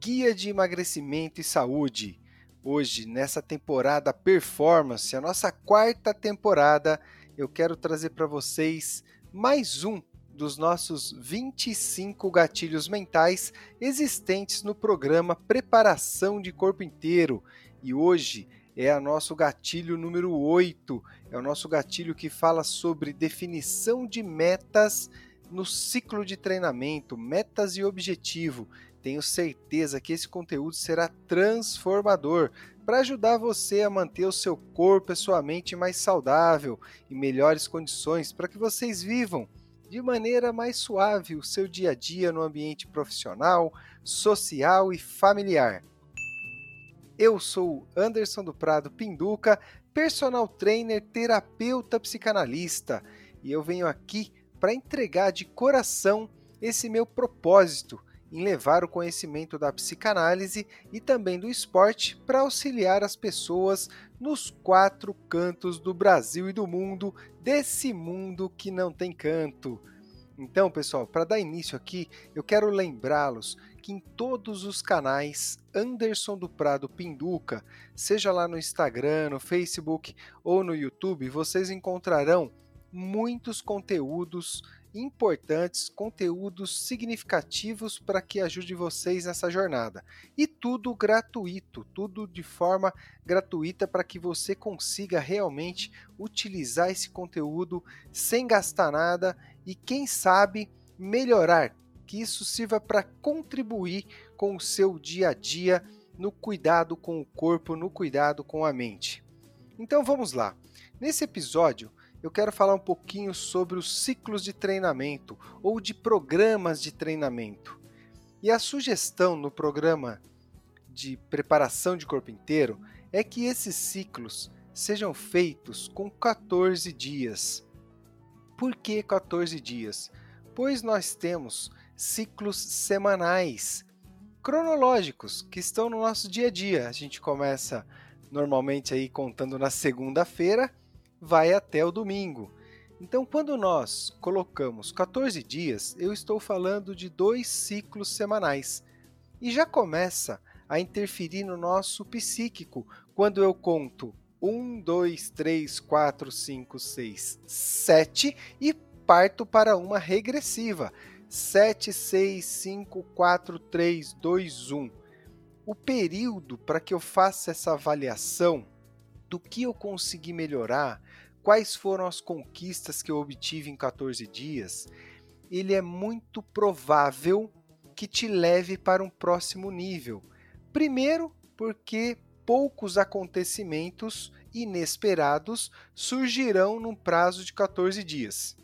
Guia de Emagrecimento e Saúde. Hoje, nessa temporada Performance, a nossa quarta temporada, eu quero trazer para vocês mais um dos nossos 25 gatilhos mentais existentes no programa Preparação de Corpo Inteiro. E hoje é o nosso gatilho número 8, é o nosso gatilho que fala sobre definição de metas no ciclo de treinamento, metas e objetivo. Tenho certeza que esse conteúdo será transformador para ajudar você a manter o seu corpo e sua mente mais saudável e melhores condições para que vocês vivam de maneira mais suave o seu dia a dia no ambiente profissional, social e familiar. Eu sou Anderson do Prado Pinduca, personal trainer, terapeuta psicanalista, e eu venho aqui para entregar de coração esse meu propósito em levar o conhecimento da psicanálise e também do esporte para auxiliar as pessoas nos quatro cantos do Brasil e do mundo, desse mundo que não tem canto. Então, pessoal, para dar início aqui, eu quero lembrá-los que em todos os canais Anderson do Prado Pinduca, seja lá no Instagram, no Facebook ou no YouTube, vocês encontrarão muitos conteúdos importantes, conteúdos significativos para que ajude vocês nessa jornada. E tudo gratuito, tudo de forma gratuita para que você consiga realmente utilizar esse conteúdo sem gastar nada e quem sabe melhorar, que isso sirva para contribuir com o seu dia a dia no cuidado com o corpo, no cuidado com a mente. Então vamos lá. Nesse episódio, eu quero falar um pouquinho sobre os ciclos de treinamento ou de programas de treinamento. E a sugestão no programa de preparação de corpo inteiro é que esses ciclos sejam feitos com 14 dias. Por que 14 dias? Pois nós temos ciclos semanais cronológicos que estão no nosso dia a dia. A gente começa normalmente aí contando na segunda-feira vai até o domingo. Então, quando nós colocamos 14 dias, eu estou falando de dois ciclos semanais. E já começa a interferir no nosso psíquico quando eu conto 1, 2, 3, 4, 5, 6, 7 e parto para uma regressiva. 7, 6, 5, 4, 3, 2, 1. O período para que eu faça essa avaliação do que eu consegui melhorar, quais foram as conquistas que eu obtive em 14 dias, ele é muito provável que te leve para um próximo nível. Primeiro, porque poucos acontecimentos inesperados surgirão num prazo de 14 dias.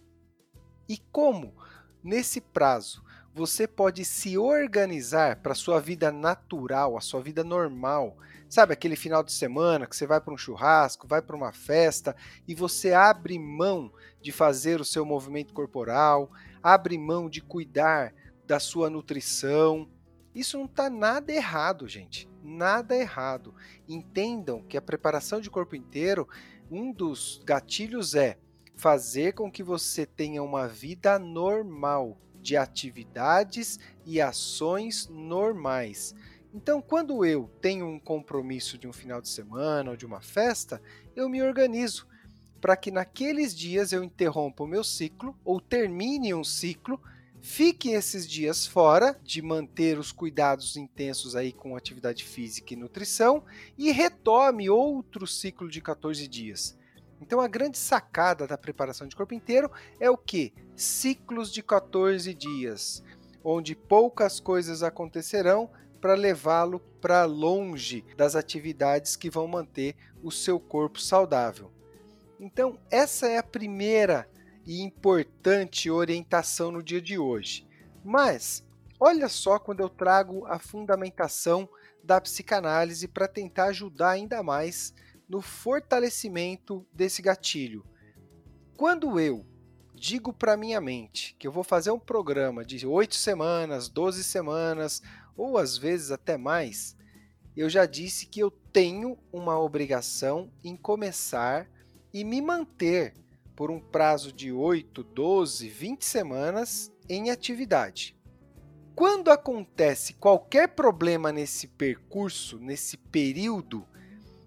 E como, nesse prazo, você pode se organizar para sua vida natural, a sua vida normal, Sabe aquele final de semana que você vai para um churrasco, vai para uma festa e você abre mão de fazer o seu movimento corporal, abre mão de cuidar da sua nutrição. Isso não está nada errado, gente. Nada errado. Entendam que a preparação de corpo inteiro, um dos gatilhos é fazer com que você tenha uma vida normal, de atividades e ações normais. Então, quando eu tenho um compromisso de um final de semana ou de uma festa, eu me organizo para que naqueles dias eu interrompa o meu ciclo ou termine um ciclo, fique esses dias fora de manter os cuidados intensos aí com atividade física e nutrição e retome outro ciclo de 14 dias. Então a grande sacada da preparação de corpo inteiro é o que? Ciclos de 14 dias, onde poucas coisas acontecerão, para levá-lo para longe das atividades que vão manter o seu corpo saudável. Então, essa é a primeira e importante orientação no dia de hoje. Mas, Olha só quando eu trago a fundamentação da psicanálise para tentar ajudar ainda mais no fortalecimento desse gatilho. Quando eu digo para minha mente que eu vou fazer um programa de 8 semanas, 12 semanas, ou às vezes até mais, eu já disse que eu tenho uma obrigação em começar e me manter por um prazo de 8, 12, 20 semanas em atividade. Quando acontece qualquer problema nesse percurso, nesse período,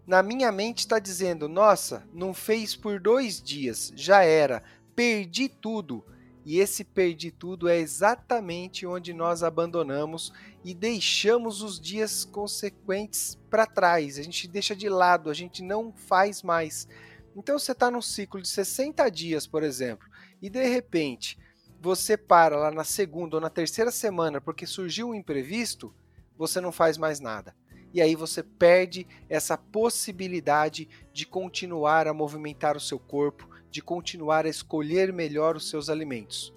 na minha mente está dizendo: nossa, não fez por dois dias, já era, perdi tudo. E esse perdi tudo é exatamente onde nós abandonamos e deixamos os dias consequentes para trás. A gente deixa de lado, a gente não faz mais. Então você está num ciclo de 60 dias, por exemplo, e de repente você para lá na segunda ou na terceira semana porque surgiu um imprevisto, você não faz mais nada. E aí você perde essa possibilidade de continuar a movimentar o seu corpo, de continuar a escolher melhor os seus alimentos.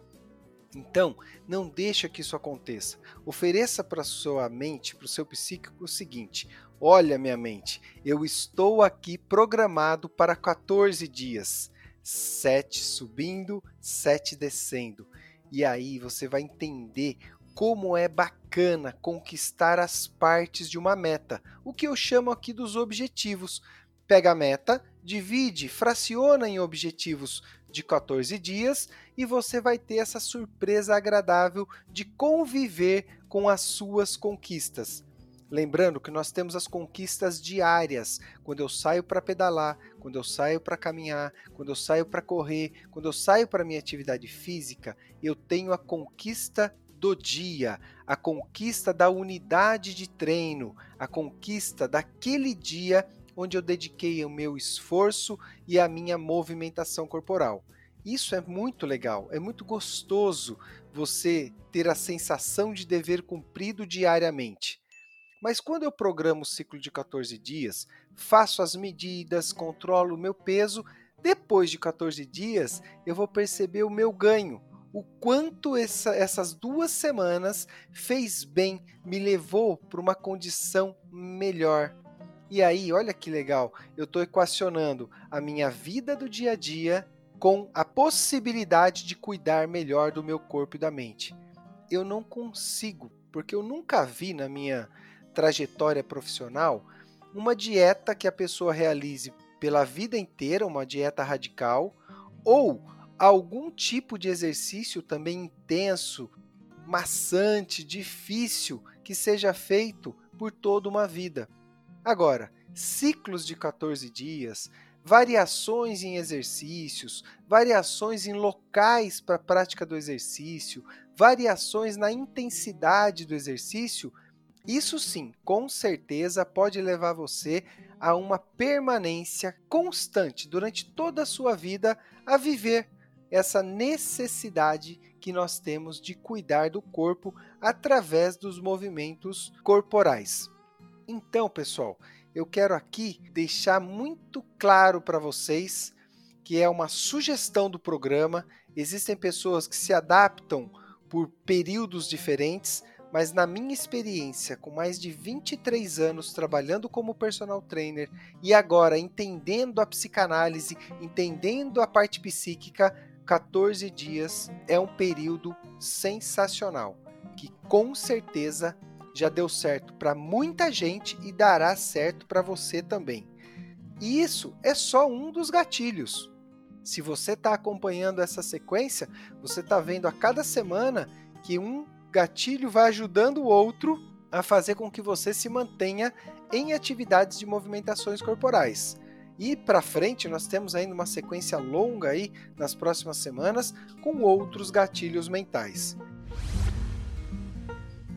Então, não deixa que isso aconteça. Ofereça para sua mente, para o seu psíquico o seguinte: Olha, minha mente, eu estou aqui programado para 14 dias. 7 subindo, 7 descendo. E aí você vai entender como é bacana conquistar as partes de uma meta, o que eu chamo aqui dos objetivos. Pega a meta, divide, fraciona em objetivos de 14 dias e você vai ter essa surpresa agradável de conviver com as suas conquistas. Lembrando que nós temos as conquistas diárias, quando eu saio para pedalar, quando eu saio para caminhar, quando eu saio para correr, quando eu saio para minha atividade física, eu tenho a conquista do dia, a conquista da unidade de treino, a conquista daquele dia onde eu dediquei o meu esforço e a minha movimentação corporal. Isso é muito legal, é muito gostoso você ter a sensação de dever cumprido diariamente. Mas quando eu programo o ciclo de 14 dias, faço as medidas, controlo o meu peso, depois de 14 dias eu vou perceber o meu ganho, o quanto essa, essas duas semanas fez bem, me levou para uma condição melhor. E aí, olha que legal, eu estou equacionando a minha vida do dia a dia com a possibilidade de cuidar melhor do meu corpo e da mente. Eu não consigo, porque eu nunca vi na minha trajetória profissional, uma dieta que a pessoa realize pela vida inteira, uma dieta radical, ou algum tipo de exercício também intenso, maçante, difícil, que seja feito por toda uma vida. Agora, ciclos de 14 dias, variações em exercícios, variações em locais para a prática do exercício, variações na intensidade do exercício isso sim, com certeza pode levar você a uma permanência constante durante toda a sua vida a viver essa necessidade que nós temos de cuidar do corpo através dos movimentos corporais. Então, pessoal, eu quero aqui deixar muito claro para vocês que é uma sugestão do programa. Existem pessoas que se adaptam por períodos diferentes, mas na minha experiência, com mais de 23 anos trabalhando como personal trainer e agora entendendo a psicanálise, entendendo a parte psíquica, 14 dias é um período sensacional, que com certeza já deu certo para muita gente e dará certo para você também. E isso é só um dos gatilhos. Se você está acompanhando essa sequência, você está vendo a cada semana que um gatilho vai ajudando o outro a fazer com que você se mantenha em atividades de movimentações corporais. E para frente nós temos ainda uma sequência longa aí nas próximas semanas com outros gatilhos mentais.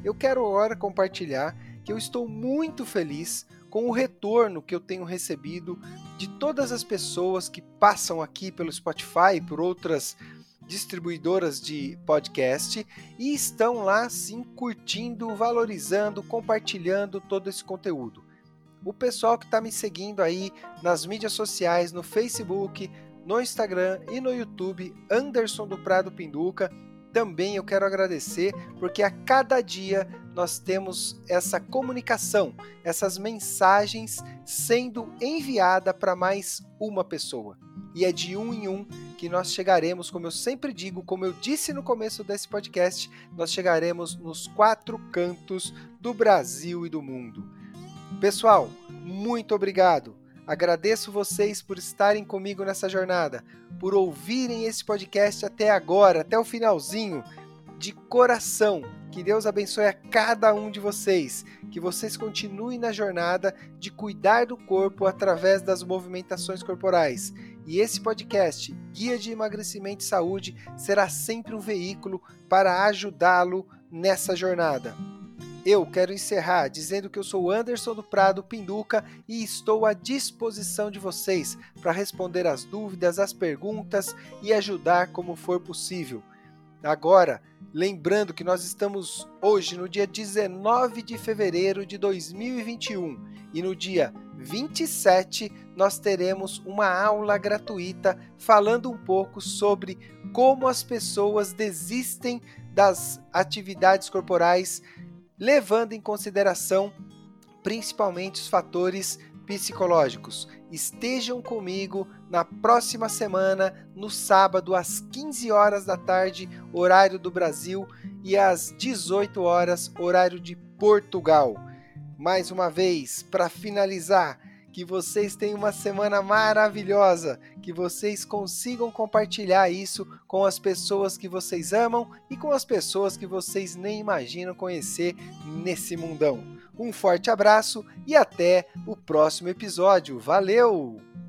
Eu quero agora compartilhar que eu estou muito feliz com o retorno que eu tenho recebido de todas as pessoas que passam aqui pelo Spotify, por outras distribuidoras de podcast e estão lá sim curtindo, valorizando, compartilhando todo esse conteúdo. O pessoal que está me seguindo aí nas mídias sociais, no Facebook, no Instagram e no YouTube, Anderson do Prado Pinduca, também eu quero agradecer porque a cada dia nós temos essa comunicação, essas mensagens sendo enviada para mais uma pessoa. E é de um em um que nós chegaremos, como eu sempre digo, como eu disse no começo desse podcast, nós chegaremos nos quatro cantos do Brasil e do mundo. Pessoal, muito obrigado. Agradeço vocês por estarem comigo nessa jornada, por ouvirem esse podcast até agora, até o finalzinho. De coração, que Deus abençoe a cada um de vocês, que vocês continuem na jornada de cuidar do corpo através das movimentações corporais. E esse podcast, Guia de Emagrecimento e Saúde, será sempre um veículo para ajudá-lo nessa jornada. Eu quero encerrar dizendo que eu sou Anderson do Prado Pinduca e estou à disposição de vocês para responder as dúvidas, as perguntas e ajudar como for possível. Agora, lembrando que nós estamos hoje no dia 19 de fevereiro de 2021 e no dia 27 nós teremos uma aula gratuita falando um pouco sobre como as pessoas desistem das atividades corporais levando em consideração principalmente os fatores psicológicos. Estejam comigo na próxima semana, no sábado, às 15 horas da tarde, horário do Brasil, e às 18 horas, horário de Portugal. Mais uma vez, para finalizar, que vocês tenham uma semana maravilhosa, que vocês consigam compartilhar isso com as pessoas que vocês amam e com as pessoas que vocês nem imaginam conhecer nesse mundão. Um forte abraço e até o próximo episódio. Valeu!